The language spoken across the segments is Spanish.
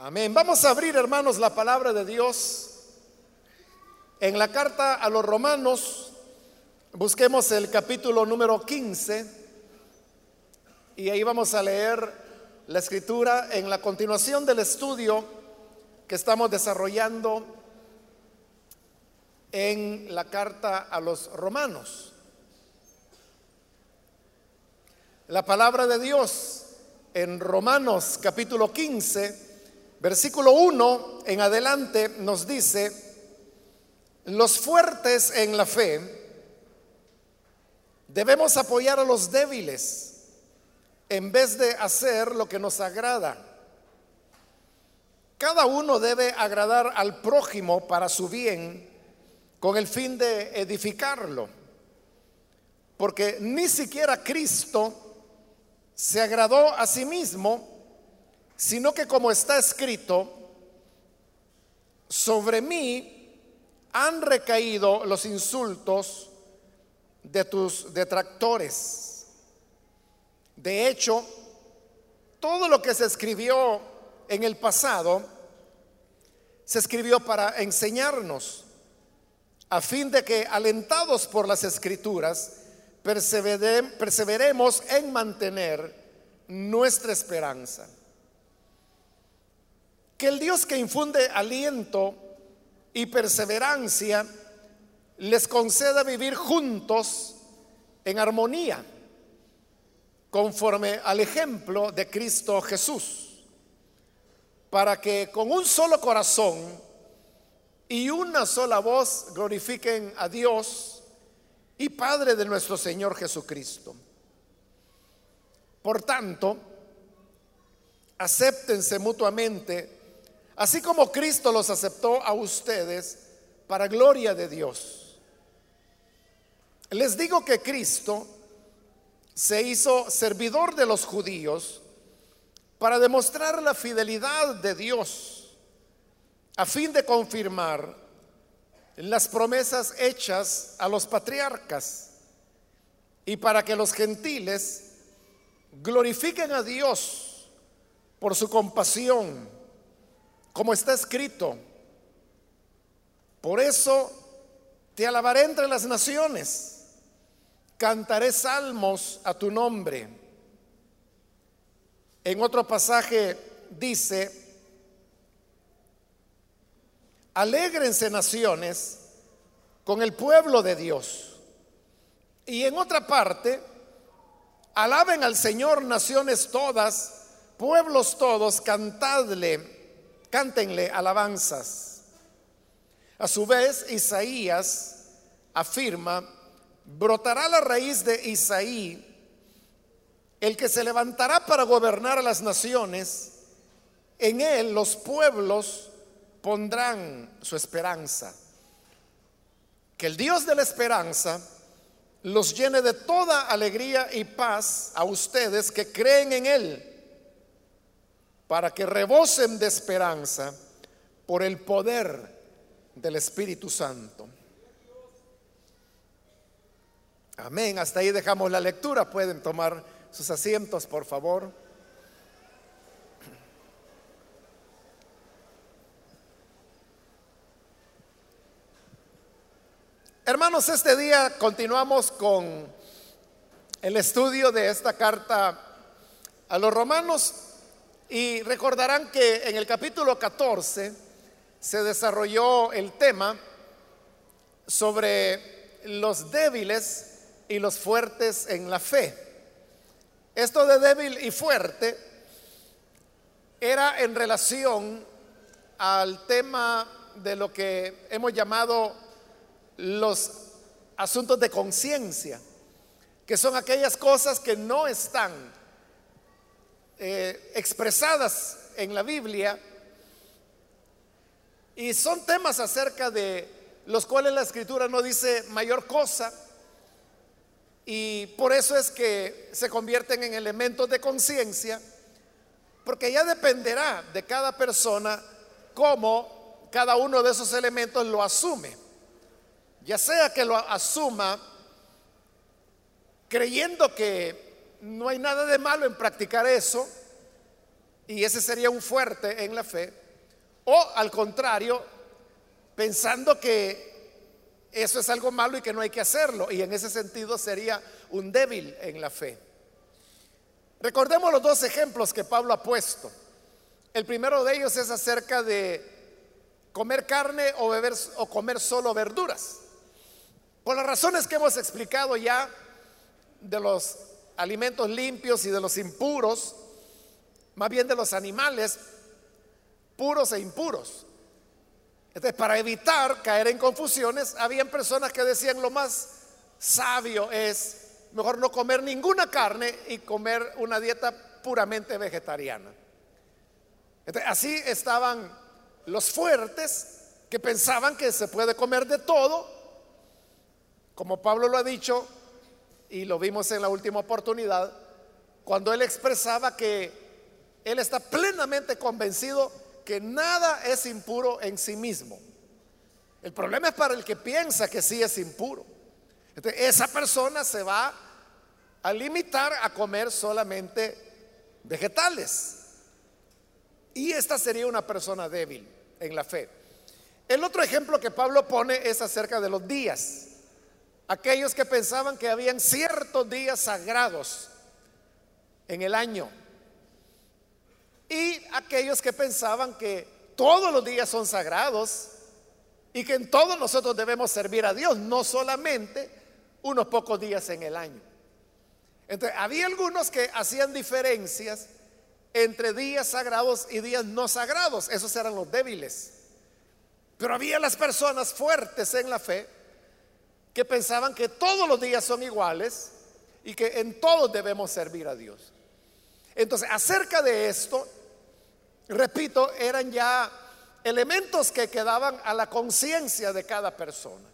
Amén. Vamos a abrir, hermanos, la palabra de Dios en la carta a los romanos. Busquemos el capítulo número 15 y ahí vamos a leer la escritura en la continuación del estudio que estamos desarrollando en la carta a los romanos. La palabra de Dios en Romanos capítulo 15 Versículo 1 en adelante nos dice, los fuertes en la fe debemos apoyar a los débiles en vez de hacer lo que nos agrada. Cada uno debe agradar al prójimo para su bien con el fin de edificarlo. Porque ni siquiera Cristo se agradó a sí mismo sino que como está escrito, sobre mí han recaído los insultos de tus detractores. De hecho, todo lo que se escribió en el pasado se escribió para enseñarnos, a fin de que, alentados por las escrituras, perseveremos en mantener nuestra esperanza. Que el Dios que infunde aliento y perseverancia les conceda vivir juntos en armonía, conforme al ejemplo de Cristo Jesús, para que con un solo corazón y una sola voz glorifiquen a Dios y Padre de nuestro Señor Jesucristo. Por tanto, acéptense mutuamente Así como Cristo los aceptó a ustedes para gloria de Dios. Les digo que Cristo se hizo servidor de los judíos para demostrar la fidelidad de Dios a fin de confirmar las promesas hechas a los patriarcas y para que los gentiles glorifiquen a Dios por su compasión como está escrito. Por eso te alabaré entre las naciones, cantaré salmos a tu nombre. En otro pasaje dice, alégrense naciones con el pueblo de Dios. Y en otra parte, alaben al Señor naciones todas, pueblos todos, cantadle cántenle alabanzas. A su vez, Isaías afirma, brotará la raíz de Isaí, el que se levantará para gobernar a las naciones, en él los pueblos pondrán su esperanza. Que el Dios de la esperanza los llene de toda alegría y paz a ustedes que creen en Él para que rebosen de esperanza por el poder del Espíritu Santo. Amén. Hasta ahí dejamos la lectura. Pueden tomar sus asientos, por favor. Hermanos, este día continuamos con el estudio de esta carta a los romanos. Y recordarán que en el capítulo 14 se desarrolló el tema sobre los débiles y los fuertes en la fe. Esto de débil y fuerte era en relación al tema de lo que hemos llamado los asuntos de conciencia, que son aquellas cosas que no están eh, expresadas en la Biblia y son temas acerca de los cuales la escritura no dice mayor cosa y por eso es que se convierten en elementos de conciencia porque ya dependerá de cada persona cómo cada uno de esos elementos lo asume. Ya sea que lo asuma creyendo que no hay nada de malo en practicar eso, y ese sería un fuerte en la fe, o al contrario, pensando que eso es algo malo y que no hay que hacerlo, y en ese sentido sería un débil en la fe. Recordemos los dos ejemplos que Pablo ha puesto. El primero de ellos es acerca de comer carne o beber o comer solo verduras. Por las razones que hemos explicado ya de los alimentos limpios y de los impuros, más bien de los animales puros e impuros. Entonces, para evitar caer en confusiones, habían personas que decían lo más sabio es mejor no comer ninguna carne y comer una dieta puramente vegetariana. así estaban los fuertes que pensaban que se puede comer de todo, como Pablo lo ha dicho y lo vimos en la última oportunidad, cuando él expresaba que él está plenamente convencido que nada es impuro en sí mismo. El problema es para el que piensa que sí es impuro esa persona se va a limitar a comer solamente vegetales. Y esta sería una persona débil en la fe. El otro ejemplo que Pablo pone es acerca de los días. Aquellos que pensaban que habían ciertos días sagrados en el año. Y aquellos que pensaban que todos los días son sagrados y que en todos nosotros debemos servir a Dios, no solamente unos pocos días en el año. Entonces, había algunos que hacían diferencias entre días sagrados y días no sagrados. Esos eran los débiles. Pero había las personas fuertes en la fe que pensaban que todos los días son iguales y que en todos debemos servir a Dios. Entonces, acerca de esto, repito, eran ya elementos que quedaban a la conciencia de cada persona.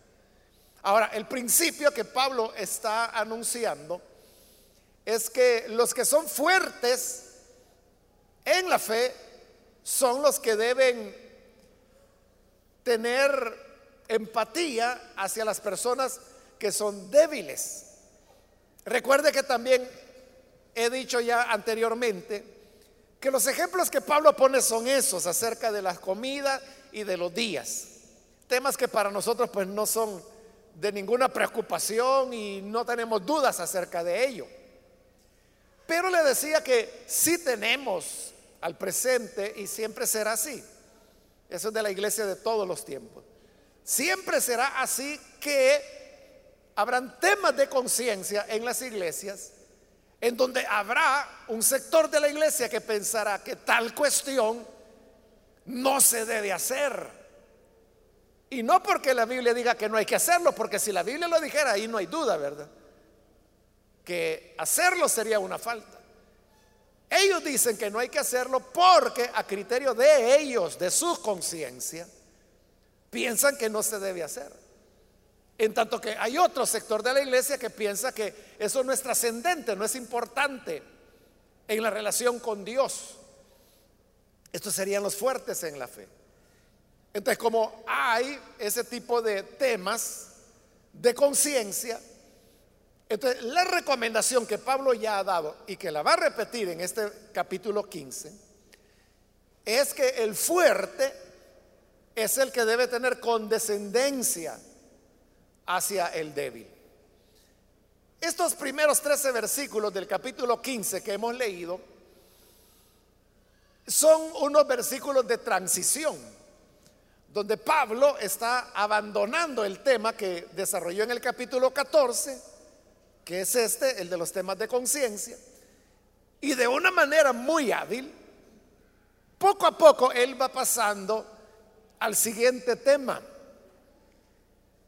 Ahora, el principio que Pablo está anunciando es que los que son fuertes en la fe son los que deben tener empatía hacia las personas que son débiles. Recuerde que también he dicho ya anteriormente que los ejemplos que Pablo pone son esos acerca de la comida y de los días. Temas que para nosotros pues no son de ninguna preocupación y no tenemos dudas acerca de ello. Pero le decía que sí tenemos al presente y siempre será así. Eso es de la iglesia de todos los tiempos. Siempre será así que habrán temas de conciencia en las iglesias en donde habrá un sector de la iglesia que pensará que tal cuestión no se debe hacer. Y no porque la Biblia diga que no hay que hacerlo, porque si la Biblia lo dijera, ahí no hay duda, ¿verdad? Que hacerlo sería una falta. Ellos dicen que no hay que hacerlo porque a criterio de ellos, de su conciencia, piensan que no se debe hacer. En tanto que hay otro sector de la iglesia que piensa que eso no es trascendente, no es importante en la relación con Dios. Estos serían los fuertes en la fe. Entonces, como hay ese tipo de temas de conciencia, entonces la recomendación que Pablo ya ha dado y que la va a repetir en este capítulo 15 es que el fuerte es el que debe tener condescendencia hacia el débil. Estos primeros 13 versículos del capítulo 15 que hemos leído son unos versículos de transición donde Pablo está abandonando el tema que desarrolló en el capítulo 14, que es este, el de los temas de conciencia, y de una manera muy hábil, poco a poco él va pasando al siguiente tema.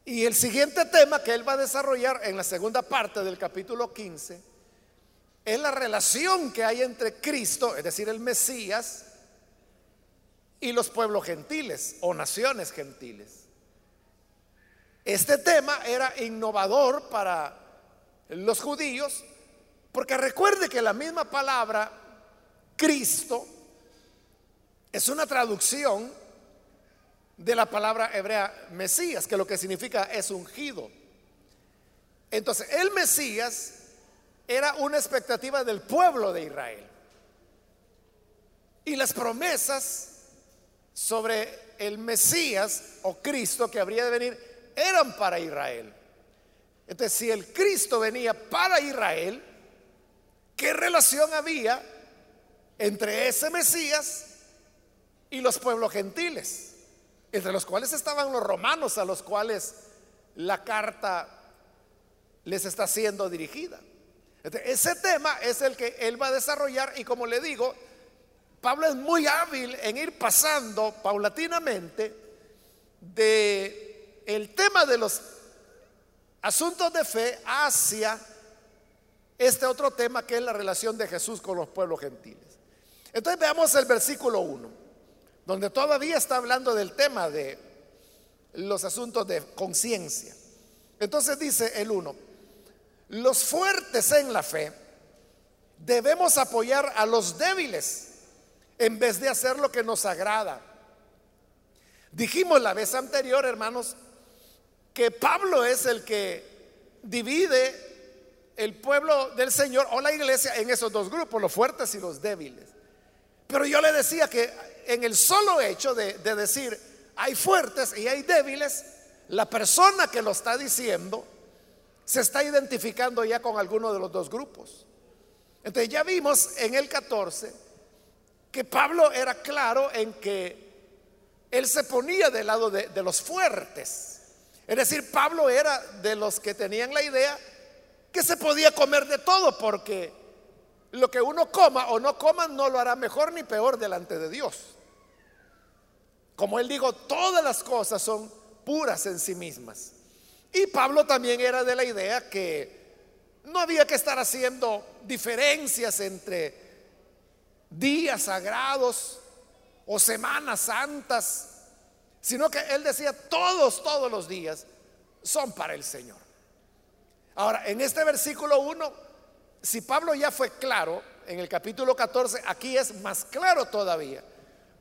Y el siguiente tema que él va a desarrollar en la segunda parte del capítulo 15 es la relación que hay entre Cristo, es decir, el Mesías, y los pueblos gentiles o naciones gentiles. Este tema era innovador para los judíos porque recuerde que la misma palabra Cristo es una traducción de la palabra hebrea Mesías, que lo que significa es ungido. Entonces, el Mesías era una expectativa del pueblo de Israel. y las promesas sobre el Mesías o Cristo que habría de venir eran para Israel. Entonces, si el Cristo venía para Israel, ¿qué relación había entre ese Mesías y los pueblos gentiles? Entre los cuales estaban los romanos a los cuales la carta les está siendo dirigida. ese tema es el que él va a desarrollar y como le digo, Pablo es muy hábil en ir pasando paulatinamente de el tema de los asuntos de fe hacia este otro tema que es la relación de Jesús con los pueblos gentiles. Entonces veamos el versículo 1, donde todavía está hablando del tema de los asuntos de conciencia. Entonces dice el 1, los fuertes en la fe debemos apoyar a los débiles en vez de hacer lo que nos agrada. Dijimos la vez anterior, hermanos, que Pablo es el que divide el pueblo del Señor o la iglesia en esos dos grupos, los fuertes y los débiles. Pero yo le decía que en el solo hecho de, decir hay fuertes y hay débiles, la persona que lo está diciendo se está identificando ya con alguno de los dos grupos. Entonces ya vimos en el 14 que Pablo era claro en que él se ponía del lado de, los fuertes. Es decir, Pablo era de los que tenían la idea que se podía comer de todo porque lo que uno coma o no coma no lo hará mejor ni peor delante de Dios. Como él dijo, todas las cosas son puras en sí mismas. Y Pablo también era de la idea que no había que estar haciendo diferencias entre días sagrados o semanas santas sino que él decía, todos, todos los días son para el Señor. Ahora, en este versículo 1, si Pablo ya fue claro, en el capítulo 14, aquí es más claro todavía.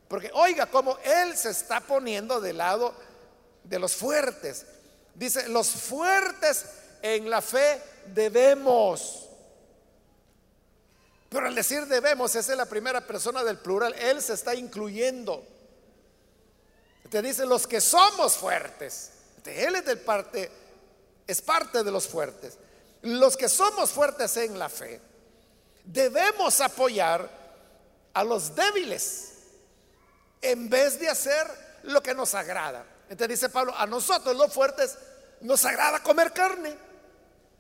Porque oiga cómo él se está poniendo del lado de los fuertes. Dice, los fuertes en la fe debemos. Pero al decir debemos, esa es la primera persona del plural, él se está incluyendo. Te dice los que somos fuertes. Él es parte, es parte de los fuertes. Los que somos fuertes en la fe, debemos apoyar a los débiles en vez de hacer lo que nos agrada. Entonces dice Pablo, a nosotros los fuertes nos agrada comer carne,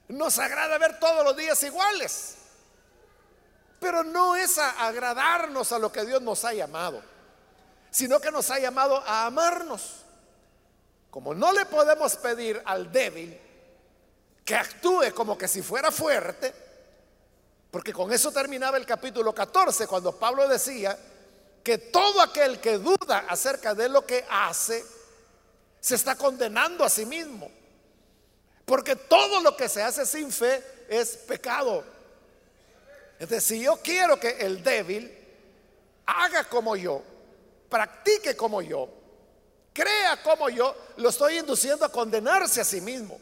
nos agrada ver todos los días iguales, pero no es agradarnos a lo que Dios nos ha llamado sino que nos ha llamado a amarnos. Como no le podemos pedir al débil que actúe como que si fuera fuerte, porque con eso terminaba el capítulo 14, cuando Pablo decía que todo aquel que duda acerca de lo que hace, se está condenando a sí mismo. Porque todo lo que se hace sin fe es pecado. Entonces, si yo quiero que el débil haga como yo, practique como yo, crea como yo, lo estoy induciendo a condenarse a sí mismo.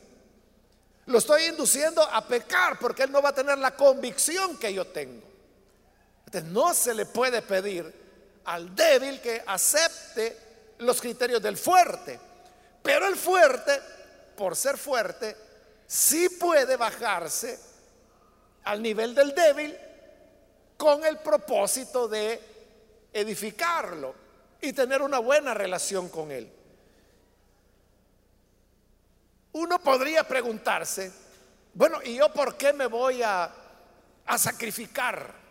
Lo estoy induciendo a pecar porque él no va a tener la convicción que yo tengo. Entonces no se le puede pedir al débil que acepte los criterios del fuerte. Pero el fuerte, por ser fuerte, sí puede bajarse al nivel del débil con el propósito de edificarlo y tener una buena relación con Él. Uno podría preguntarse, bueno, ¿y yo por qué me voy a, a sacrificar?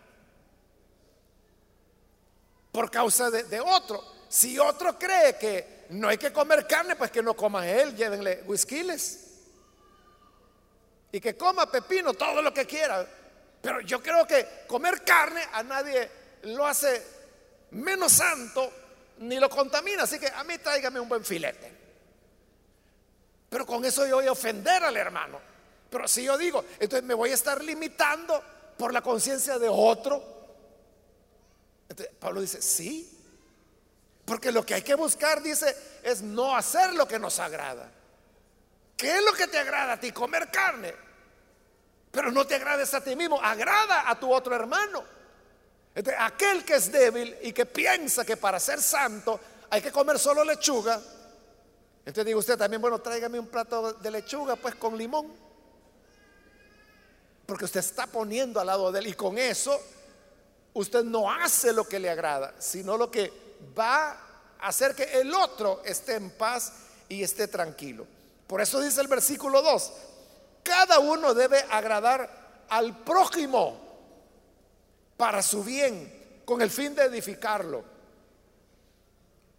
Por causa de, otro. Si otro cree que no hay que comer carne, pues que no coma él, llévenle whiskyles. Y que coma pepino, todo lo que quiera. Pero yo creo que comer carne a nadie lo hace menos santo ni lo contamina, así que a mí tráigame un buen filete. Pero con eso yo voy a ofender al hermano. Pero si yo digo, entonces me voy a estar limitando por la conciencia de otro. Pablo dice, sí. Porque lo que hay que buscar, dice, es no hacer lo que nos agrada. ¿Qué es lo que te agrada a ti? Comer carne. Pero no te agrades a ti mismo, agrada a tu otro hermano. aquel que es débil y que piensa que para ser santo hay que comer solo lechuga, entonces digo usted también, bueno, tráigame un plato de lechuga pues con limón. Porque usted está poniendo al lado de él y con eso usted no hace lo que le agrada, sino lo que va a hacer que el otro esté en paz y esté tranquilo. Por eso dice el versículo 2, cada uno debe agradar al prójimo para su bien, con el fin de edificarlo.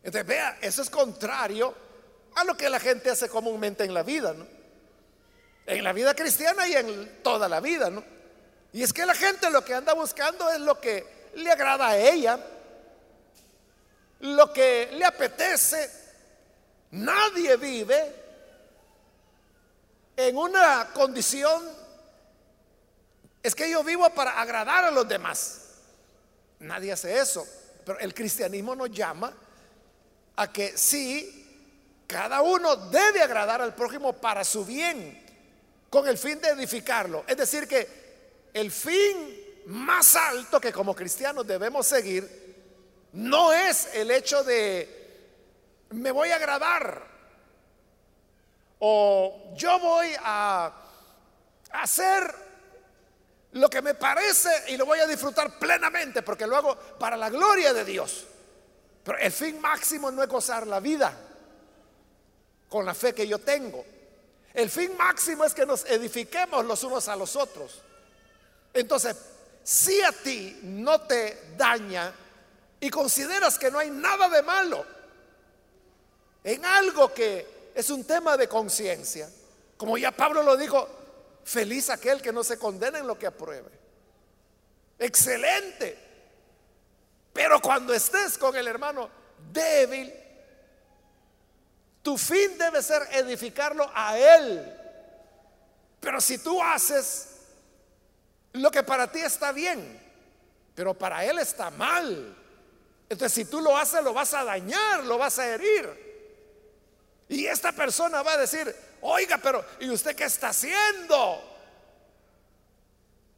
Entonces, vea, eso es contrario a lo que la gente hace comúnmente en la vida, ¿no? En la vida cristiana y en toda la vida, ¿no? Y es que la gente lo que anda buscando es lo que le agrada a ella, lo que le apetece. Nadie vive en una condición, es que yo vivo para agradar a los demás. Nadie hace eso, pero el cristianismo nos llama a que sí cada uno debe agradar al prójimo para su bien, con el fin de edificarlo. Es decir, que el fin más alto que como cristianos debemos seguir no es el hecho de me voy a agradar o yo voy a hacer lo que me parece y lo voy a disfrutar plenamente porque lo hago para la gloria de Dios. Pero el fin máximo no es gozar la vida con la fe que yo tengo. El fin máximo es que nos edifiquemos los unos a los otros. Entonces, si a ti no te daña y consideras que no hay nada de malo en algo que es un tema de conciencia, como ya Pablo lo dijo, feliz aquel que no se condena en lo que apruebe. Excelente. Pero cuando estés con el hermano débil, tu fin debe ser edificarlo a Él. Pero si tú haces lo que para ti está bien, pero para Él está mal, entonces si tú lo haces lo vas a dañar, lo vas a herir. Y esta persona va a decir, oiga, pero ¿y usted qué está haciendo?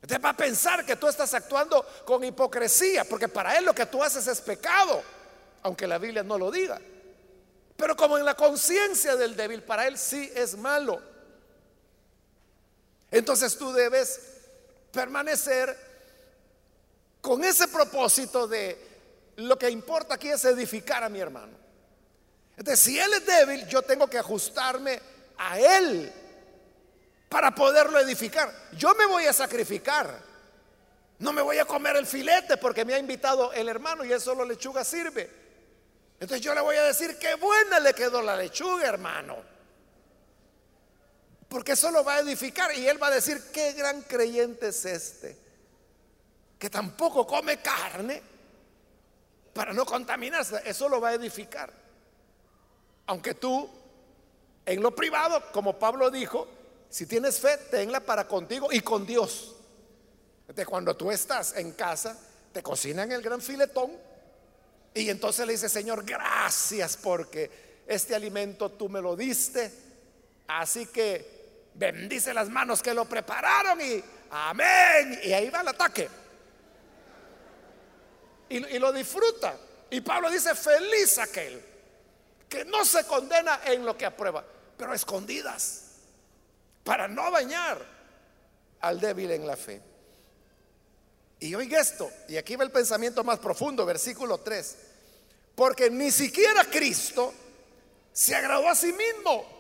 Usted va a pensar que tú estás actuando con hipocresía, porque para él lo que tú haces es pecado, aunque la Biblia no lo diga. Pero como en la conciencia del débil, para él sí es malo. Entonces tú debes permanecer con ese propósito de lo que importa aquí es edificar a mi hermano. Entonces, si él es débil, yo tengo que ajustarme a él para poderlo edificar. Yo me voy a sacrificar. No me voy a comer el filete porque me ha invitado el hermano y eso solo lechuga sirve. Entonces yo le voy a decir qué buena le quedó la lechuga, hermano. Porque eso lo va a edificar y él va a decir, qué gran creyente es este, que tampoco come carne para no contaminarse. Eso lo va a edificar. Aunque tú, en lo privado, como Pablo dijo, si tienes fe, tenla para contigo y con Dios. De cuando tú estás en casa, te cocinan el gran filetón y entonces le dice, Señor, gracias porque este alimento tú me lo diste. Así que bendice las manos que lo prepararon y amén. Y ahí va el ataque. Y, y lo disfruta. Y Pablo dice, feliz aquel que no se condena en lo que aprueba, pero escondidas, para no bañar al débil en la fe. Y oiga esto, y aquí va el pensamiento más profundo, versículo 3. Porque ni siquiera Cristo se agradó a sí mismo.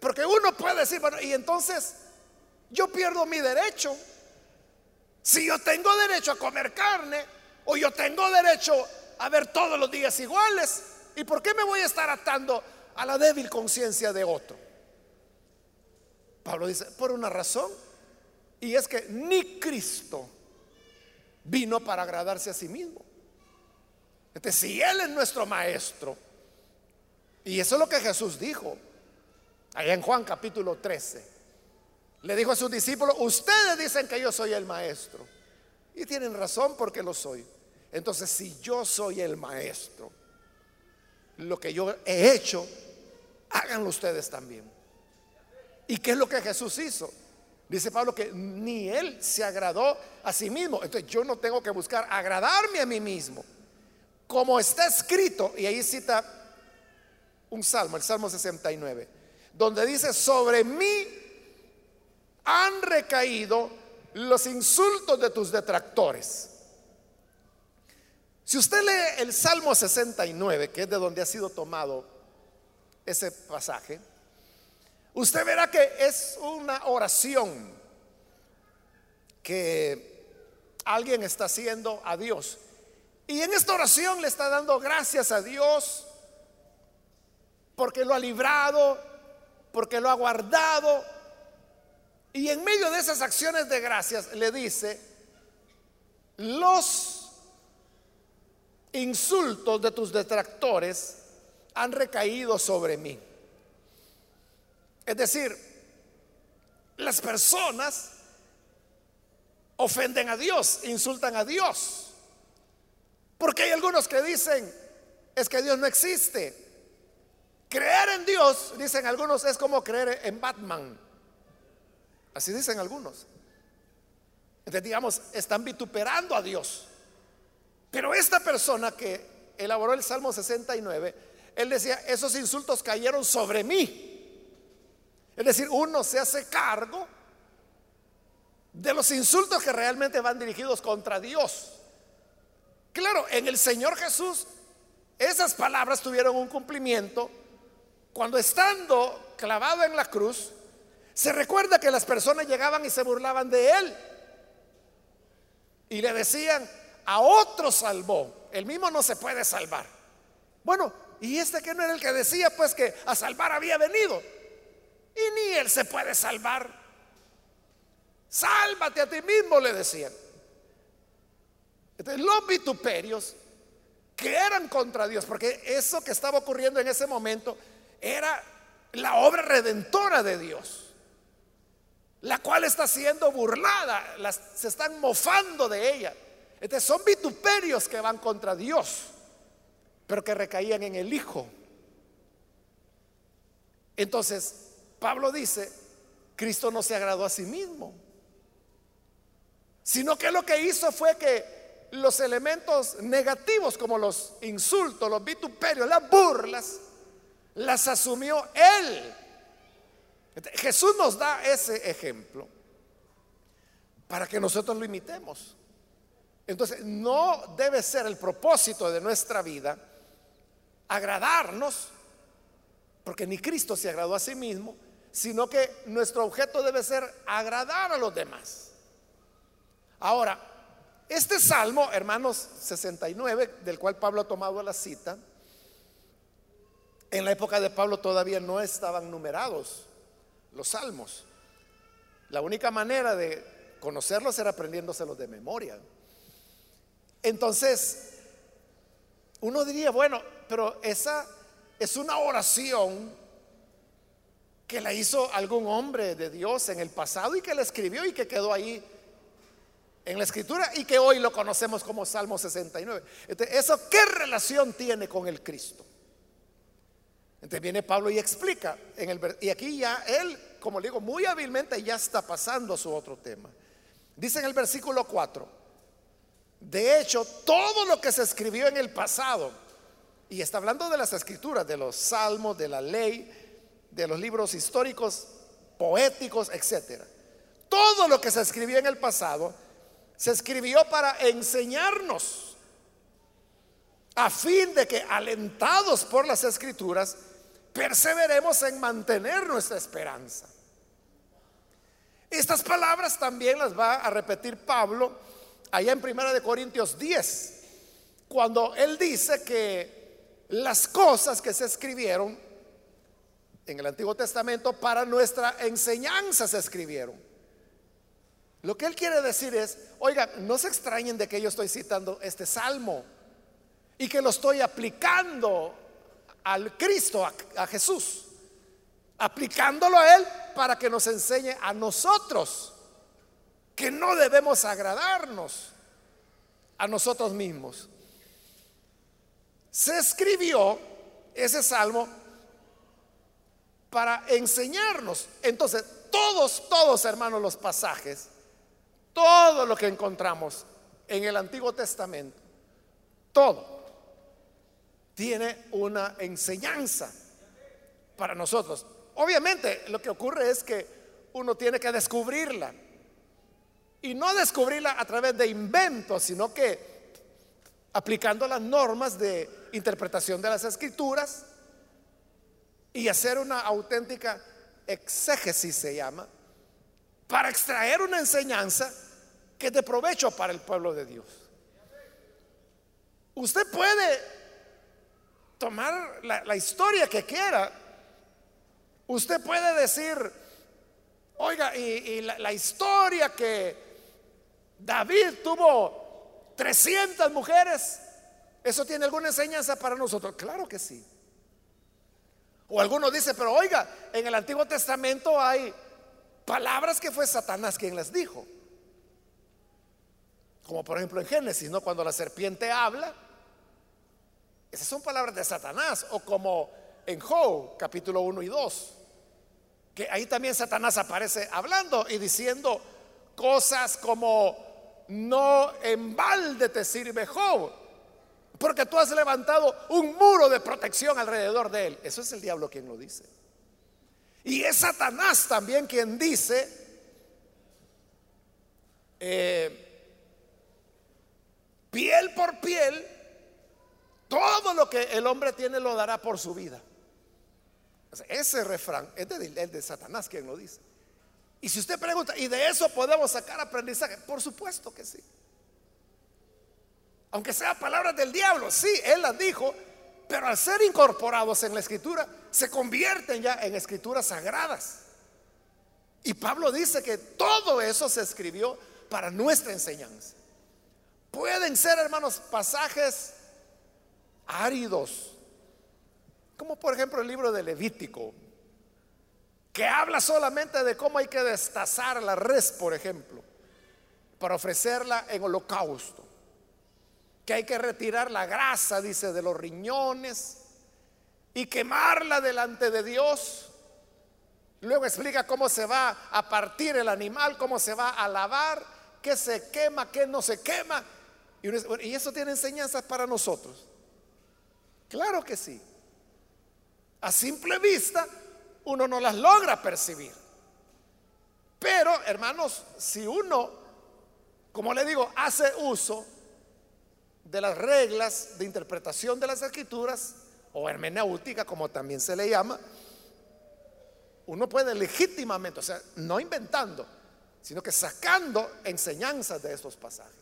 Porque uno puede decir, bueno, y entonces yo pierdo mi derecho. Si yo tengo derecho a comer carne, o yo tengo derecho a ver todos los días iguales, ¿y por qué me voy a estar atando a la débil conciencia de otro? Pablo dice, por una razón. Y es que ni Cristo vino para agradarse a sí mismo. Entonces, si Él es nuestro maestro, y eso es lo que Jesús dijo, allá en Juan capítulo 13, le dijo a sus discípulos, ustedes dicen que yo soy el maestro, y tienen razón porque lo soy. Entonces, si yo soy el maestro, lo que yo he hecho, háganlo ustedes también. ¿Y qué es lo que Jesús hizo? Dice Pablo que ni él se agradó a sí mismo. Entonces yo no tengo que buscar agradarme a mí mismo. Como está escrito, y ahí cita un salmo, el Salmo 69, donde dice, sobre mí han recaído los insultos de tus detractores. Si usted lee el Salmo 69, que es de donde ha sido tomado ese pasaje, usted verá que es una oración que alguien está haciendo a Dios. Y en esta oración le está dando gracias a Dios porque lo ha librado, porque lo ha guardado. Y en medio de esas acciones de gracias le dice, los insultos de tus detractores han recaído sobre mí. Es decir, las personas ofenden a Dios, insultan a Dios. Porque hay algunos que dicen, es que Dios no existe. Creer en Dios, dicen algunos, es como creer en Batman. Así dicen algunos. Entonces, digamos, están vituperando a Dios. Pero esta persona que elaboró el Salmo 69, él decía, esos insultos cayeron sobre mí. Es decir, uno se hace cargo de los insultos que realmente van dirigidos contra Dios. Claro, en el Señor Jesús esas palabras tuvieron un cumplimiento cuando estando clavado en la cruz, se recuerda que las personas llegaban y se burlaban de él. Y le decían, a otro salvó, el mismo no se puede salvar. Bueno, y este que no era el que decía pues que a salvar había venido. Y ni él se puede salvar. Sálvate a ti mismo, le decían. Entonces, los vituperios que eran contra Dios, porque eso que estaba ocurriendo en ese momento era la obra redentora de Dios, la cual está siendo burlada, se están mofando de ella. Entonces son vituperios que van contra Dios, pero que recaían en el Hijo. Entonces, Pablo dice, Cristo no se agradó a sí mismo, sino que lo que hizo fue que los elementos negativos como los insultos, los vituperios, las burlas, las asumió Él. Jesús nos da ese ejemplo para que nosotros lo imitemos. Entonces, no debe ser el propósito de nuestra vida agradarnos, porque ni Cristo se agradó a sí mismo, sino que nuestro objeto debe ser agradar a los demás. Ahora, este salmo, hermanos 69, del cual Pablo ha tomado la cita, en la época de Pablo todavía no estaban numerados los salmos. La única manera de conocerlos era aprendiéndoselos de memoria. Entonces, uno diría, bueno, pero esa es una oración que la hizo algún hombre de Dios en el pasado y que la escribió y que quedó ahí en la escritura y que hoy lo conocemos como Salmo 69. ¿Eso qué relación tiene con el Cristo? Entonces viene Pablo y explica, en el, y aquí ya él, como le digo, muy hábilmente ya está pasando a su otro tema. Dice en el versículo 4, de hecho, todo lo que se escribió en el pasado, y está hablando de las escrituras, de los salmos, de la ley, de los libros históricos, poéticos, etcétera. Todo lo que se escribió en el pasado se escribió para enseñarnos, a fin de que, alentados por las escrituras, perseveremos en mantener nuestra esperanza. Estas palabras también las va a repetir Pablo allá en Primera de Corintios 10, cuando él dice que las cosas que se escribieron en el Antiguo Testamento para nuestra enseñanza se escribieron. Lo que él quiere decir es, oiga, no se extrañen de que yo estoy citando este salmo y que lo estoy aplicando al Cristo, a, Jesús, aplicándolo a Él para que nos enseñe a nosotros que no debemos agradarnos a nosotros mismos. Se escribió ese salmo para enseñarnos. Entonces, todos, todos hermanos los pasajes, todo lo que encontramos en el Antiguo Testamento, todo tiene una enseñanza para nosotros. Obviamente lo que ocurre es que uno tiene que descubrirla. Y no descubrirla a través de inventos, sino que aplicando las normas de interpretación de las escrituras y hacer una auténtica exégesis se llama, para extraer una enseñanza que es de provecho para el pueblo de Dios. Usted puede tomar la, historia que quiera. Usted puede decir, oiga, y, la historia que David tuvo 300 mujeres. ¿Eso tiene alguna enseñanza para nosotros? Claro que sí. O alguno dice, pero oiga, en el Antiguo Testamento hay palabras que fue Satanás quien las dijo. Como por ejemplo en Génesis, ¿no? Cuando la serpiente habla, esas son palabras de Satanás. O como en Job, capítulo 1 y 2, que ahí también Satanás aparece hablando y diciendo cosas como no en balde te sirve Job, porque tú has levantado un muro de protección alrededor de él. Eso es el diablo quien lo dice. Y es Satanás también quien dice, eh, piel por piel, todo lo que el hombre tiene lo dará por su vida. Ese refrán es de, de Satanás quien lo dice. Y si usted pregunta, ¿y de eso podemos sacar aprendizaje? Por supuesto que sí. Aunque sea palabras del diablo, sí, él las dijo, pero al ser incorporados en la escritura, se convierten ya en escrituras sagradas. Y Pablo dice que todo eso se escribió para nuestra enseñanza. Pueden ser, hermanos, pasajes áridos, como por ejemplo el libro de Levítico, que habla solamente de cómo hay que destazar la res, por ejemplo, para ofrecerla en holocausto. Que hay que retirar la grasa, dice, de los riñones y quemarla delante de Dios. Luego explica cómo se va a partir el animal, cómo se va a lavar, qué se quema, qué no se quema. Y eso tiene enseñanzas para nosotros. Claro que sí. A simple vista uno no las logra percibir. Pero, hermanos, si uno, como le digo, hace uso de las reglas de interpretación de las escrituras, o hermenéutica, como también se le llama, uno puede legítimamente, o sea, no inventando, sino que sacando enseñanzas de estos pasajes.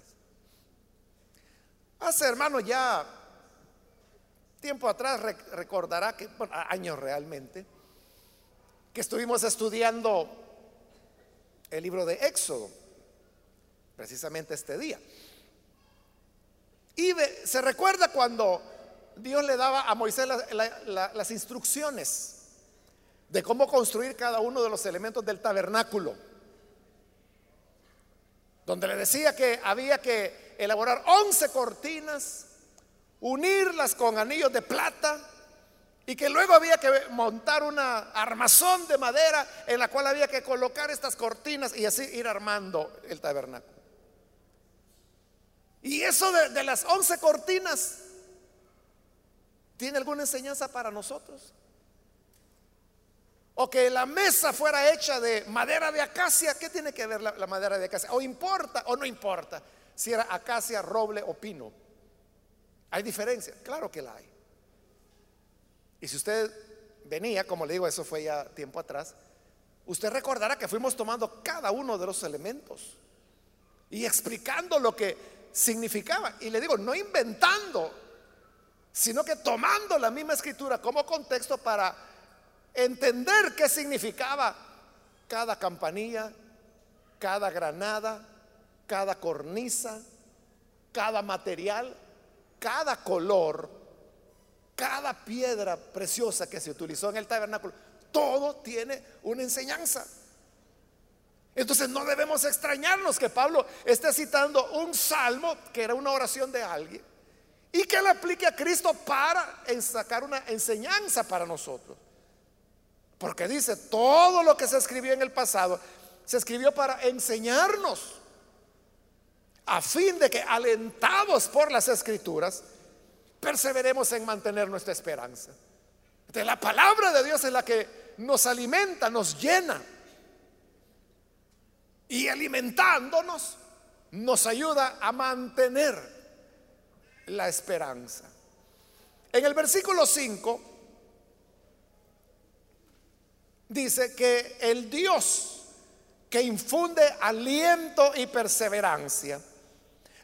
Hace, hermano, ya tiempo atrás recordará que, bueno, años realmente, que estuvimos estudiando el libro de Éxodo, precisamente este día. Y se recuerda cuando Dios le daba a Moisés las instrucciones de cómo construir cada uno de los elementos del tabernáculo, donde le decía que había que elaborar 11 cortinas, unirlas con anillos de plata, y que luego había que montar una armazón de madera en la cual había que colocar estas cortinas y así ir armando el tabernáculo. Y eso de, las once cortinas, ¿tiene alguna enseñanza para nosotros? O que la mesa fuera hecha de madera de acacia, ¿qué tiene que ver la, madera de acacia? O importa o no importa si era acacia, roble o pino. ¿Hay diferencia? Claro que la hay. Y si usted venía, como le digo, eso fue ya tiempo atrás, usted recordará que fuimos tomando cada uno de los elementos y explicando lo que significaba. Y le digo, no inventando, sino que tomando la misma escritura como contexto para entender qué significaba cada campanilla, cada granada, cada cornisa, cada material, cada color cada piedra preciosa que se utilizó en el tabernáculo, todo tiene una enseñanza. Entonces no debemos extrañarnos que Pablo esté citando un salmo que era una oración de alguien y que le aplique a Cristo para sacar una enseñanza para nosotros. Porque dice, todo lo que se escribió en el pasado, se escribió para enseñarnos, a fin de que, alentados por las escrituras, perseveremos en mantener nuestra esperanza. La palabra de Dios es la que nos alimenta, nos llena. Y alimentándonos nos ayuda a mantener la esperanza. En el versículo 5 dice que el Dios que infunde aliento y perseverancia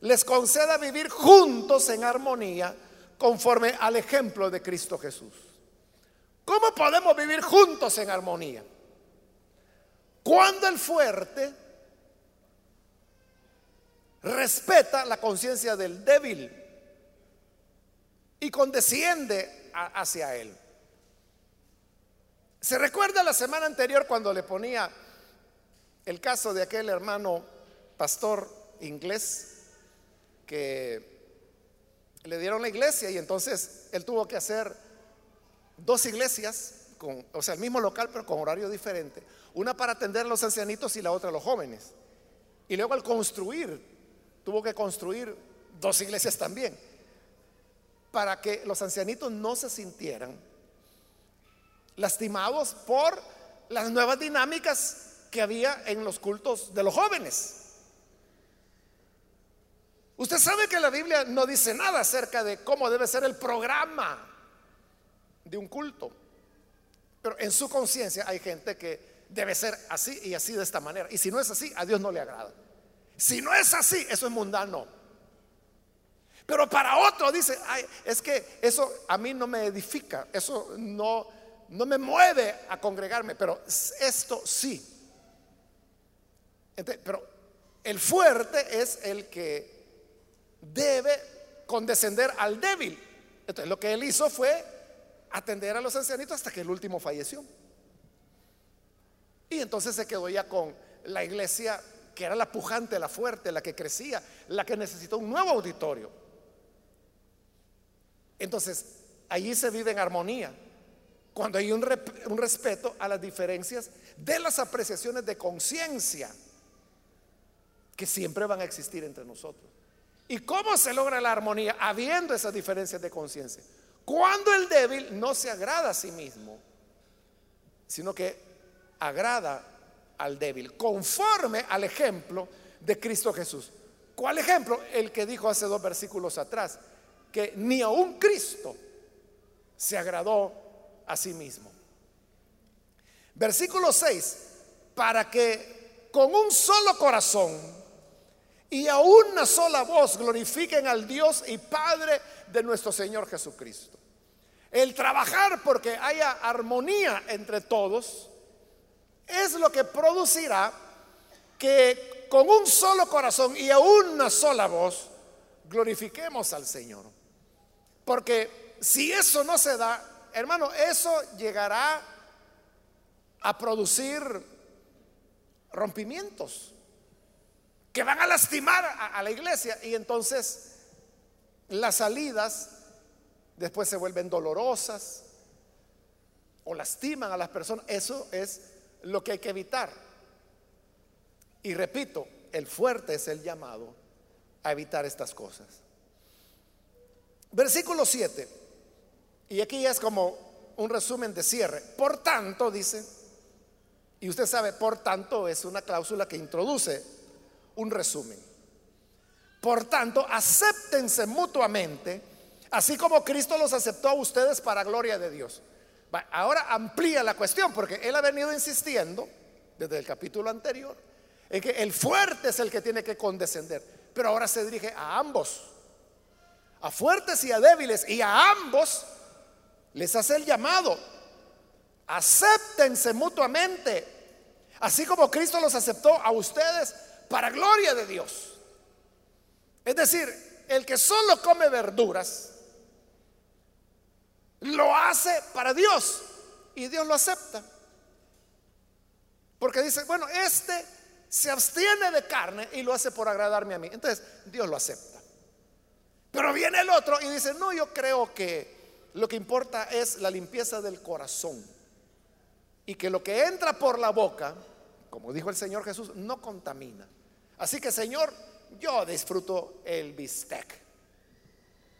les conceda vivir juntos en armonía conforme al ejemplo de Cristo Jesús. ¿Cómo podemos vivir juntos en armonía? Cuando el fuerte respeta la conciencia del débil y condesciende hacia él. ¿Se recuerda la semana anterior cuando le ponía el caso de aquel hermano pastor inglés que le dieron la iglesia y entonces él tuvo que hacer dos iglesias, con, o sea, el mismo local pero con horario diferente, una para atender a los ancianitos y la otra a los jóvenes. Y luego al construir tuvo que construir dos iglesias también, para que los ancianitos no se sintieran lastimados por las nuevas dinámicas que había en los cultos de los jóvenes. Usted sabe que la Biblia no dice nada acerca de cómo debe ser el programa de un culto, pero en su conciencia hay gente que debe ser así y así de esta manera. Y si no es así, a Dios no le agrada. Si no es así, eso es mundano. Pero para otro dice, es que eso a mí no me edifica, eso no, no me mueve a congregarme, pero esto sí. pero el fuerte es el que debe condescender al débil. Entonces lo que él hizo fue atender a los ancianitos hasta que el último falleció. Y entonces se quedó ya con la iglesia que era la pujante, la fuerte, la que crecía, la que necesitó un nuevo auditorio. Entonces, allí se vive en armonía, cuando hay un, un respeto a las diferencias de las apreciaciones de conciencia que siempre van a existir entre nosotros. ¿Y cómo se logra la armonía? Habiendo esas diferencias de conciencia. Cuando el débil no se agrada a sí mismo, sino que agrada al débil, conforme al ejemplo de Cristo Jesús. ¿Cuál ejemplo? El que dijo hace dos versículos atrás, que ni aun Cristo se agradó a sí mismo. Versículo 6, para que con un solo corazón y a una sola voz glorifiquen al Dios y Padre de nuestro Señor Jesucristo. El trabajar porque haya armonía entre todos es lo que producirá que con un solo corazón y a una sola voz glorifiquemos al Señor. Porque si eso no se da, hermano, eso llegará a producir rompimientos que van a lastimar a, la iglesia y entonces las salidas después se vuelven dolorosas o lastiman a las personas. Eso es lo que hay que evitar. Y repito, el fuerte es el llamado a evitar estas cosas. Versículo 7. Y aquí es como un resumen de cierre. Por tanto, dice, y usted sabe, por tanto es una cláusula que introduce un resumen. Por tanto, acéptense mutuamente, así como Cristo los aceptó a ustedes para gloria de Dios. Ahora amplía la cuestión porque él ha venido insistiendo desde el capítulo anterior en que el fuerte es el que tiene que condescender, pero ahora se dirige a ambos, a fuertes y a débiles, y a ambos les hace el llamado, acéptense mutuamente, así como Cristo los aceptó a ustedes para gloria de Dios. Es decir, el que solo come verduras, lo hace para Dios y Dios lo acepta. Porque dice, bueno, este se abstiene de carne y lo hace por agradarme a mí. Entonces, Dios lo acepta. Pero viene el otro y dice, no, yo creo que lo que importa es la limpieza del corazón. y que lo que entra por la boca, como dijo el Señor Jesús, no contamina. Así que Señor, yo disfruto el bistec.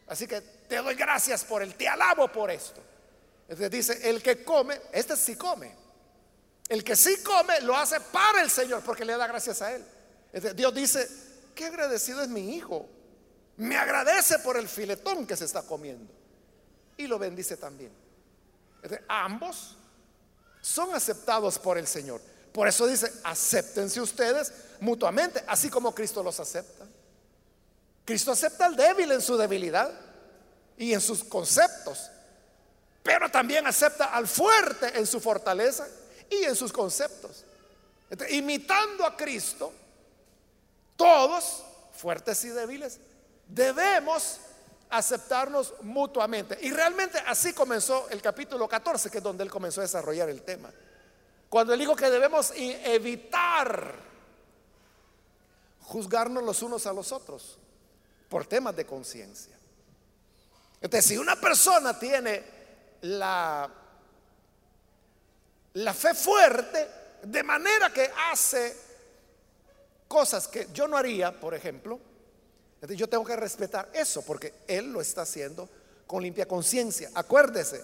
Así que te doy gracias por él, te alabo por esto. Entonces dice, el que come, este sí come. El que sí come lo hace para el Señor porque le da gracias a él. Dios dice, qué agradecido es mi hijo. Me agradece por el filetón que se está comiendo. Y lo bendice también. ambos son aceptados por el Señor. Por eso dice, acéptense ustedes mutuamente, así como Cristo los acepta. Cristo acepta al débil en su debilidad y en sus conceptos, pero también acepta al fuerte en su fortaleza y en sus conceptos. imitando a Cristo, todos, fuertes y débiles, debemos aceptarnos mutuamente. Y realmente así comenzó el capítulo 14, que es donde él comenzó a desarrollar el tema. Cuando él dijo que debemos evitar juzgarnos los unos a los otros por temas de conciencia. Entonces, si una persona tiene la, la fe fuerte, de manera que hace cosas que yo no haría, por ejemplo, yo tengo que respetar eso porque él lo está haciendo con limpia conciencia. Acuérdese,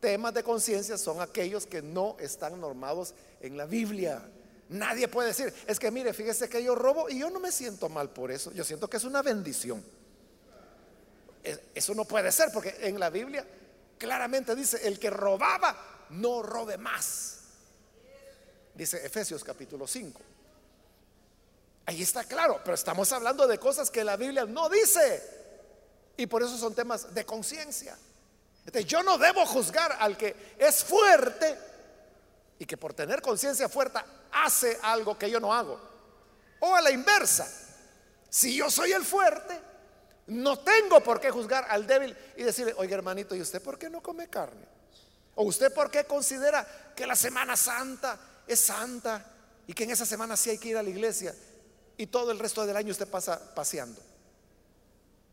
temas de conciencia son aquellos que no están normados en la Biblia. Nadie puede decir, es que mire, fíjese que yo robo y yo no me siento mal por eso. Yo siento que es una bendición. Eso no puede ser porque en la Biblia claramente dice, el que robaba, no robe más. Dice Efesios capítulo 5. Ahí está claro, pero estamos hablando de cosas que la Biblia no dice. Y por eso son temas de conciencia. Yo no debo juzgar al que es fuerte y que por tener conciencia fuerte hace algo que yo no hago. O a la inversa, si yo soy el fuerte, no tengo por qué juzgar al débil y decirle, oiga hermanito, ¿y usted por qué no come carne? ¿O usted por qué considera que la Semana Santa es santa y que en esa semana sí hay que ir a la iglesia? y todo el resto del año usted pasa paseando.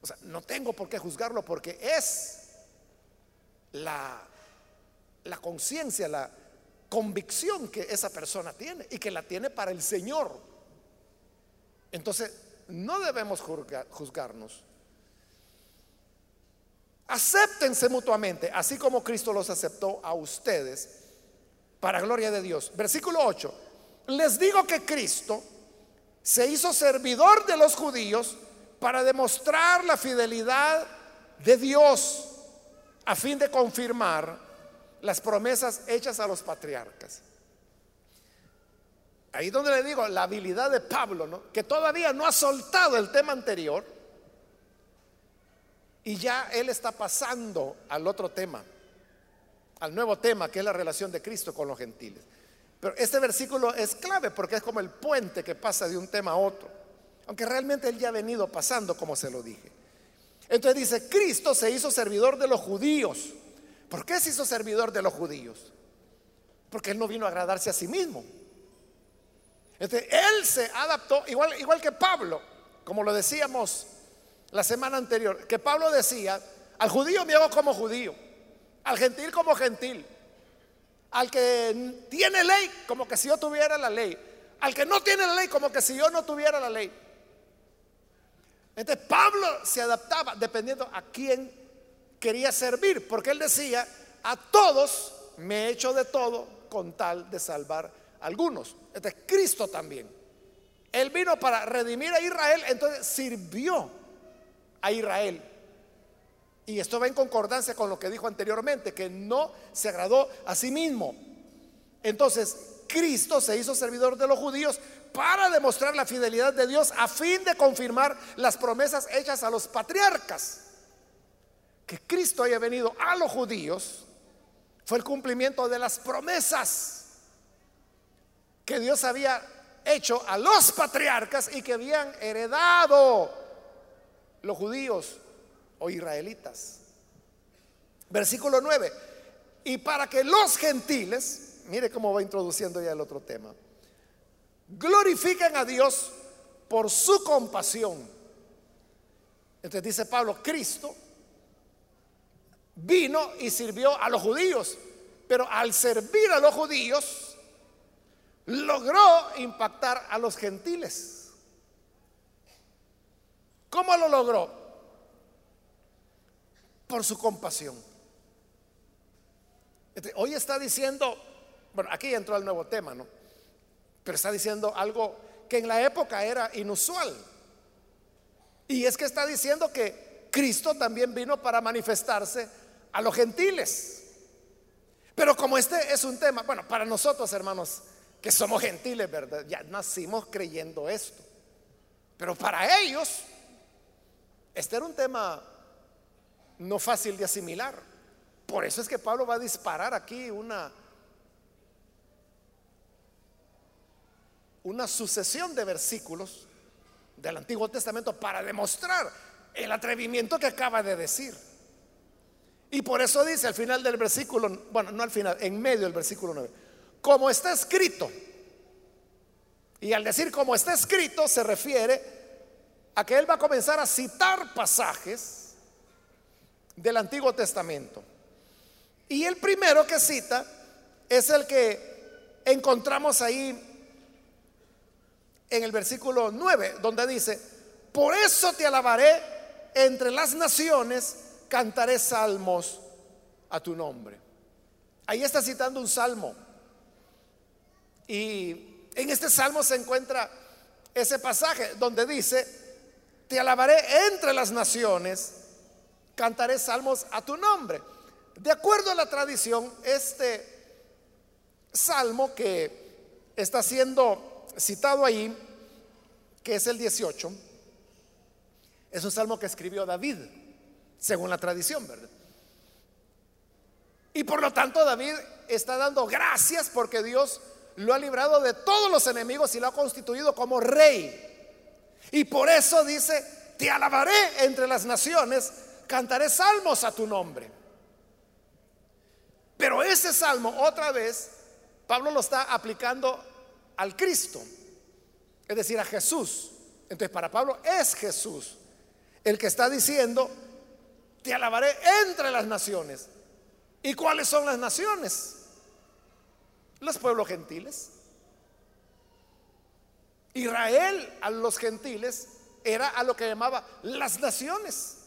O sea, no tengo por qué juzgarlo porque es la, la conciencia, la convicción que esa persona tiene y que la tiene para el Señor. Entonces, no debemos juzgarnos. Acéptense mutuamente, así como Cristo los aceptó a ustedes, para gloria de Dios. Versículo 8. Les digo que Cristo se hizo servidor de los judíos para demostrar la fidelidad de Dios a fin de confirmar las promesas hechas a los patriarcas. Ahí donde le digo la habilidad de Pablo, que todavía no ha soltado el tema anterior y ya él está pasando al otro tema, al nuevo tema que es la relación de Cristo con los gentiles. Pero este versículo es clave porque es como el puente que pasa de un tema a otro. Aunque realmente él ya ha venido pasando, como se lo dije. Entonces dice, Cristo se hizo servidor de los judíos. ¿Por qué se hizo servidor de los judíos? Porque él no vino a agradarse a sí mismo. Entonces, él se adaptó, igual, igual que Pablo, como lo decíamos la semana anterior, que Pablo decía, al judío me hago como judío, al gentil como gentil al que tiene ley como que si yo tuviera la ley, al que no tiene la ley como que si yo no tuviera la ley. Entonces Pablo se adaptaba dependiendo a quién quería servir, porque él decía, a todos me he hecho de todo con tal de salvar a algunos. Entonces Cristo también. Él vino para redimir a Israel, entonces sirvió a Israel. Y esto va en concordancia con lo que dijo anteriormente, que no se agradó a sí mismo. Entonces, Cristo se hizo servidor de los judíos para demostrar la fidelidad de Dios a fin de confirmar las promesas hechas a los patriarcas. Que Cristo haya venido a los judíos fue el cumplimiento de las promesas que Dios había hecho a los patriarcas y que habían heredado los judíos o israelitas. Versículo 9. Y para que los gentiles, mire cómo va introduciendo ya el otro tema, glorifiquen a Dios por su compasión. Entonces dice Pablo, Cristo vino y sirvió a los judíos pero al servir a los judíos, logró impactar a los gentiles. ¿Cómo lo logró? Por su compasión. Este, hoy está diciendo, bueno, aquí entró el nuevo tema, ¿no? Pero está diciendo algo que en la época era inusual. Y es que está diciendo que Cristo también vino para manifestarse a los gentiles. Pero como este es un tema, bueno, para nosotros hermanos, que somos gentiles, ¿verdad? Ya nacimos creyendo esto. Pero para ellos, este era un tema no fácil de asimilar. Por eso es que Pablo va a disparar aquí una, una sucesión de versículos del Antiguo Testamento para demostrar el atrevimiento que acaba de decir. Y por eso dice al final del versículo, bueno, no al final, en medio del versículo 9, como está escrito. Y al decir como está escrito se refiere a que él va a comenzar a citar pasajes del Antiguo Testamento. Y el primero que cita es el que encontramos ahí en el versículo 9, donde dice, por eso te alabaré entre las naciones cantaré salmos a tu nombre. Ahí está citando un salmo. Y en este salmo se encuentra ese pasaje donde dice, te alabaré entre las naciones, cantaré salmos a tu nombre. De acuerdo a la tradición, este salmo que está siendo citado ahí, que es el 18, es un salmo que escribió David según la tradición, ¿verdad? Y por lo tanto David está dando gracias porque Dios lo ha librado de todos los enemigos y lo ha constituido como rey. Y por eso dice, te alabaré entre las naciones, cantaré salmos a tu nombre. Pero ese salmo, otra vez, Pablo lo está aplicando al Cristo, es decir, a Jesús. Entonces, para Pablo es Jesús el que está diciendo, te alabaré entre las naciones. ¿Y cuáles son las naciones? Los pueblos gentiles. Israel a los gentiles era a lo que llamaba las naciones.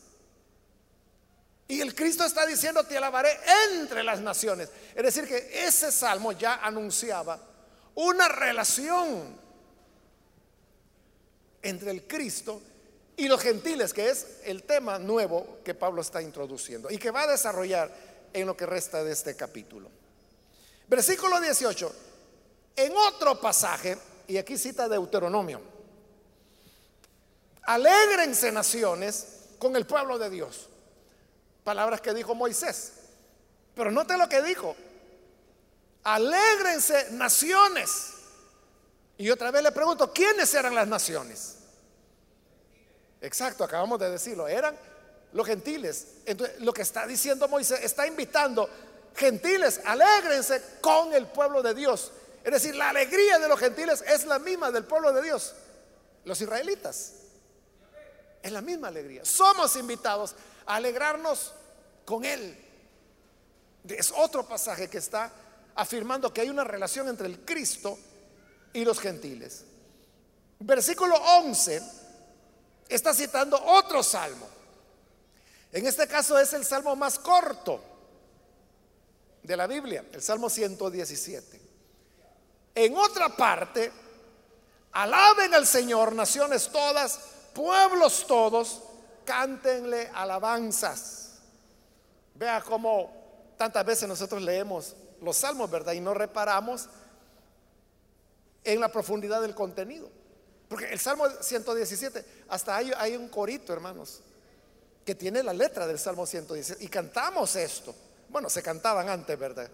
Y el Cristo está diciendo, te alabaré entre las naciones. Es decir, que ese salmo ya anunciaba una relación entre el Cristo y los gentiles, que es el tema nuevo que Pablo está introduciendo y que va a desarrollar en lo que resta de este capítulo. Versículo 18. En otro pasaje, y aquí cita Deuteronomio, alégrense naciones con el pueblo de Dios. Palabras que dijo Moisés. Pero note lo que dijo. Alégrense naciones. Y otra vez le pregunto, ¿quiénes eran las naciones? Exacto, acabamos de decirlo, eran los gentiles. Entonces, lo que está diciendo Moisés, está invitando gentiles, alégrense con el pueblo de Dios. Es decir, la alegría de los gentiles es la misma del pueblo de Dios, los israelitas. Es la misma alegría. Somos invitados a alegrarnos con Él. Es otro pasaje que está afirmando que hay una relación entre el Cristo y los gentiles. Versículo 11 está citando otro salmo. En este caso es el salmo más corto de la Biblia, el Salmo 117. En otra parte, alaben al Señor, naciones todas, pueblos todos, cántenle alabanzas. Vea cómo tantas veces nosotros leemos los salmos, ¿verdad? Y no reparamos en la profundidad del contenido. Porque el Salmo 117, hasta ahí hay un corito, hermanos, que tiene la letra del Salmo 117. Y cantamos esto. Bueno, se cantaban antes, ¿verdad?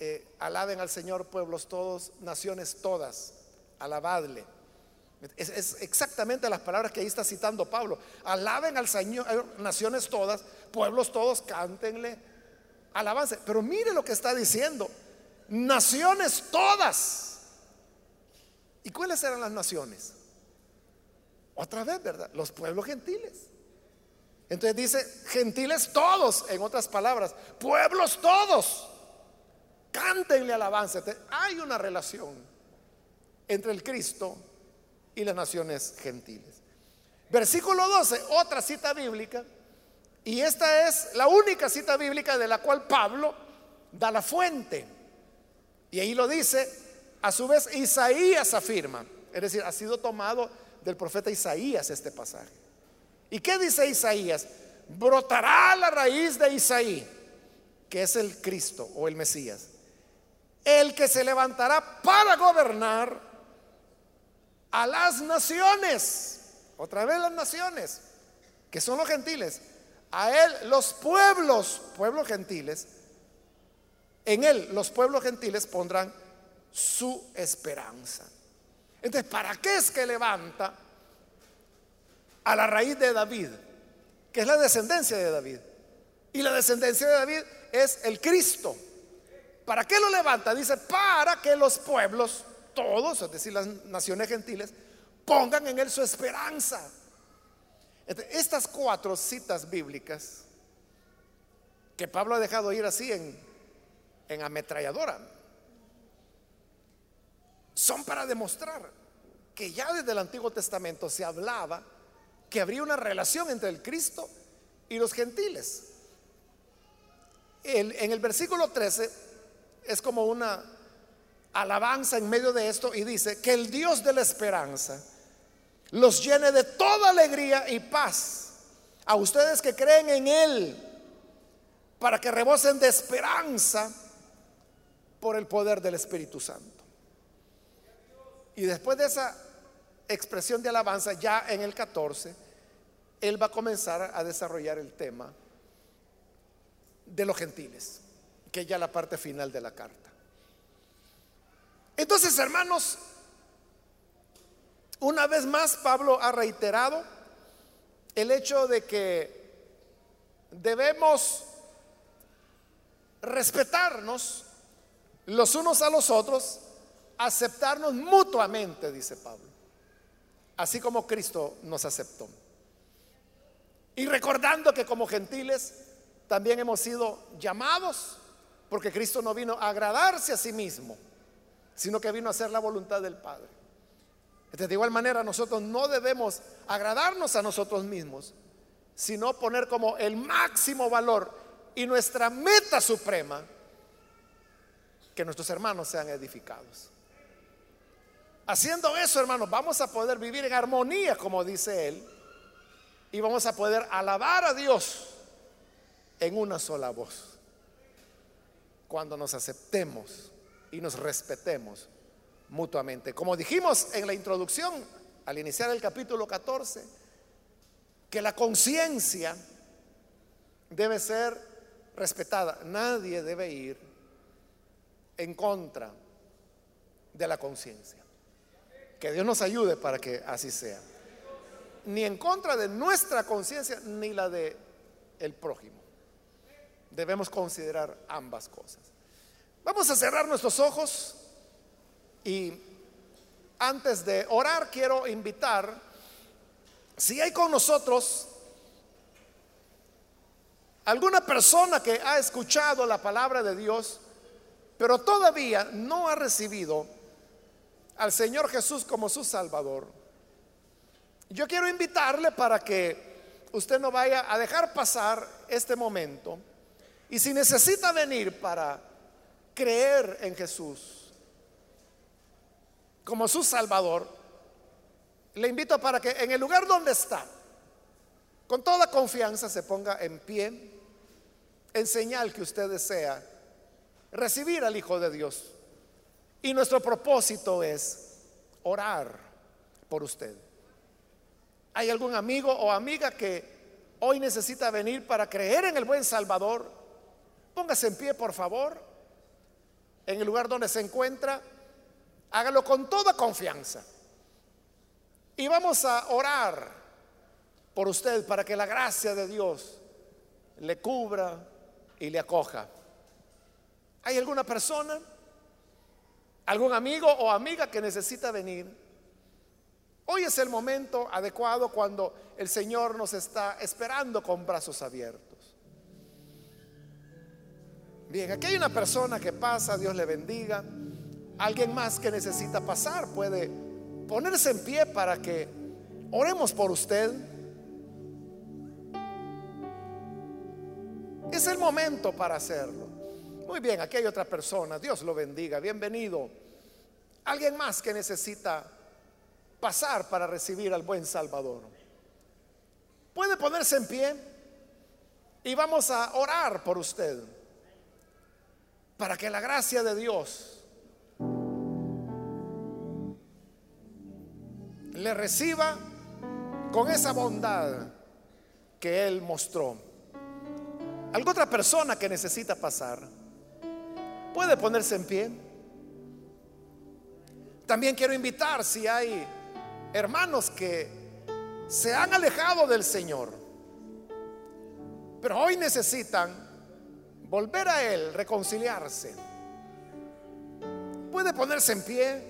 Eh, alaben al Señor pueblos todos, naciones todas, alabadle. Es, es, exactamente las palabras que ahí está citando Pablo. Alaben al Señor, naciones todas, pueblos todos, cántenle alabanza. Pero mire lo que está diciendo. Naciones todas. ¿Y cuáles eran las naciones? Otra vez, ¿verdad? Los pueblos gentiles. Entonces dice, gentiles todos, en otras palabras, pueblos todos, cántenle alabanza. Hay una relación entre el Cristo y las naciones gentiles. Versículo 12, otra cita bíblica, y esta es la única cita bíblica de la cual Pablo da la fuente. Y ahí lo dice, a su vez Isaías afirma, es decir, ha sido tomado del profeta Isaías este pasaje. ¿Y qué dice Isaías? Brotará la raíz de Isaí, que es el Cristo o el Mesías, el que se levantará para gobernar a las naciones. Otra vez las naciones, que son los gentiles. A él los pueblos, pueblos gentiles, en él los pueblos gentiles pondrán su esperanza. Entonces, ¿para qué es que levanta a la raíz de David? Que es la descendencia de David. Y la descendencia de David es el Cristo. ¿Para qué lo levanta? Dice, para que los pueblos, todos, es decir, las naciones gentiles, pongan en él su esperanza. Estas cuatro citas bíblicas que Pablo ha dejado ir así en, en ametralladora, son para demostrar que ya desde el Antiguo Testamento se hablaba que habría una relación entre el Cristo y los gentiles. en el versículo 13 es como una alabanza en medio de esto y dice que el Dios de la esperanza los llene de toda alegría y paz a ustedes que creen en Él para que rebosen de esperanza por el poder del Espíritu Santo. Y después de esa expresión de alabanza, ya en el 14, Él va a comenzar a desarrollar el tema de los gentiles, que es ya la parte final de la carta. Entonces, hermanos, una vez más Pablo ha reiterado el hecho de que debemos respetarnos los unos a los otros, aceptarnos mutuamente, dice Pablo, así como Cristo nos aceptó. Y recordando que como gentiles también hemos sido llamados, porque Cristo no vino a agradarse a sí mismo, sino que vino a hacer la voluntad del Padre. De igual manera, nosotros no debemos agradarnos a nosotros mismos, sino poner como el máximo valor y nuestra meta suprema que nuestros hermanos sean edificados. Haciendo eso, hermanos, vamos a poder vivir en armonía, como dice él, y vamos a poder alabar a Dios en una sola voz. Cuando nos aceptemos y nos respetemos mutuamente. Como dijimos en la introducción, al iniciar el capítulo 14, que la conciencia debe ser respetada. Nadie debe ir en contra de la conciencia. Que Dios nos ayude para que así sea. Ni en contra de nuestra conciencia ni la de el prójimo. Debemos considerar ambas cosas. Vamos a cerrar nuestros ojos y antes de orar quiero invitar, si hay con nosotros alguna persona que ha escuchado la palabra de Dios, pero todavía no ha recibido al Señor Jesús como su Salvador, yo quiero invitarle para que usted no vaya a dejar pasar este momento. Y si necesita venir para creer en Jesús como su Salvador, le invito para que en el lugar donde está, con toda confianza se ponga en pie, en señal que usted desea recibir al Hijo de Dios. Y nuestro propósito es orar por usted. ¿Hay algún amigo o amiga que hoy necesita venir para creer en el buen Salvador? Póngase en pie, por favor en el lugar donde se encuentra, hágalo con toda confianza. Y vamos a orar por usted para que la gracia de Dios le cubra y le acoja. ¿Hay alguna persona, algún amigo o amiga que necesita venir? Hoy es el momento adecuado cuando el Señor nos está esperando con brazos abiertos. Bien, aquí hay una persona que pasa, Dios le bendiga. Alguien más que necesita pasar puede ponerse en pie para que oremos por usted. Es el momento para hacerlo. Muy bien, aquí hay otra persona. Dios lo bendiga. Bienvenido. Alguien más que necesita pasar para recibir al buen Salvador. Puede ponerse en pie y vamos a orar por usted para que la gracia de Dios le reciba con esa bondad que Él mostró. ¿Alguna otra persona que necesita pasar? ¿Puede ponerse en pie? También quiero invitar si hay hermanos que se han alejado del Señor, pero hoy necesitan volver a Él, reconciliarse. Puede ponerse en pie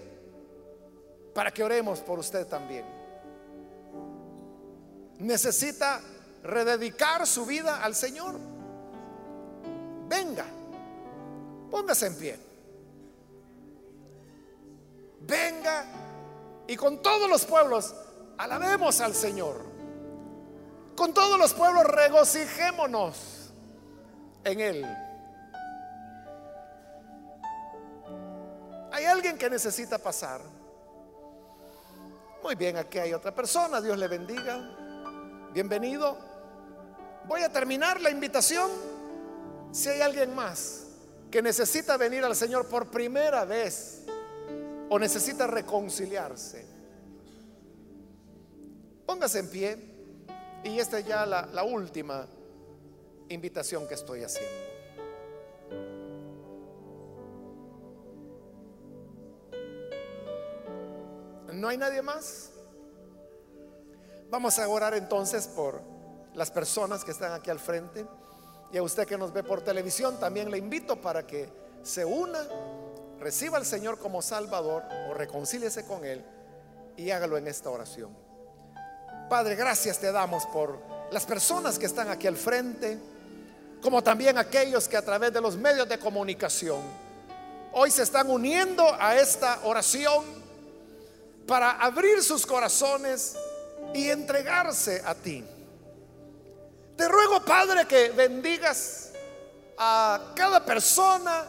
para que oremos por usted también. Necesita rededicar su vida al Señor. Venga, póngase en pie. Venga y con todos los pueblos alabemos al Señor. Con todos los pueblos regocijémonos en Él. Hay alguien que necesita pasar. Muy bien, aquí hay otra persona. Dios le bendiga. Bienvenido. Voy a terminar la invitación. Si hay alguien más que necesita venir al Señor por primera vez o necesita reconciliarse, póngase en pie. Y esta es ya la, la última invitación que estoy haciendo. ¿No hay nadie más? Vamos a orar entonces por las personas que están aquí al frente. Y a usted que nos ve por televisión, también le invito para que se una, reciba al Señor como Salvador o reconcíliese con Él y hágalo en esta oración. Padre, gracias te damos por las personas que están aquí al frente como también aquellos que a través de los medios de comunicación hoy se están uniendo a esta oración para abrir sus corazones y entregarse a ti. Te ruego, Padre, que bendigas a cada persona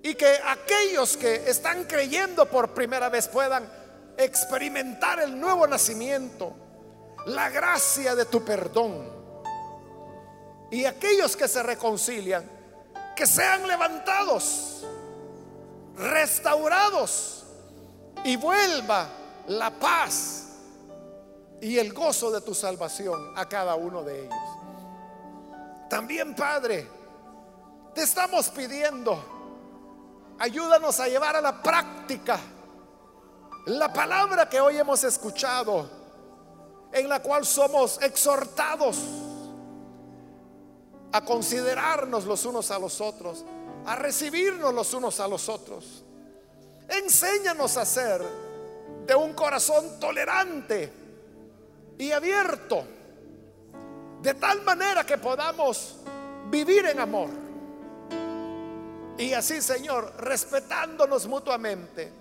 y que aquellos que están creyendo por primera vez puedan experimentar el nuevo nacimiento, la gracia de tu perdón y aquellos que se reconcilian, que sean levantados, restaurados y vuelva la paz y el gozo de tu salvación a cada uno de ellos. También, Padre, te estamos pidiendo, ayúdanos a llevar a la práctica la palabra que hoy hemos escuchado, en la cual somos exhortados a considerarnos los unos a los otros, a recibirnos los unos a los otros. Enséñanos a ser de un corazón tolerante y abierto, de tal manera que podamos vivir en amor. Y así, Señor, respetándonos mutuamente,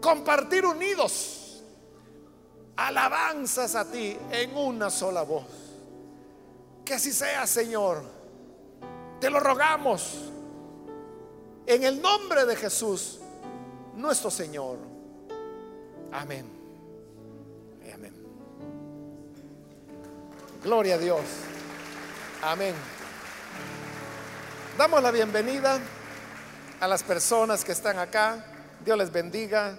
compartir unidos alabanzas a ti en una sola voz. Que así sea, Señor. Te lo rogamos. En el nombre de Jesús, nuestro Señor. Amén. Amén. Gloria a Dios. Amén. Damos la bienvenida a las personas que están acá. Dios les bendiga.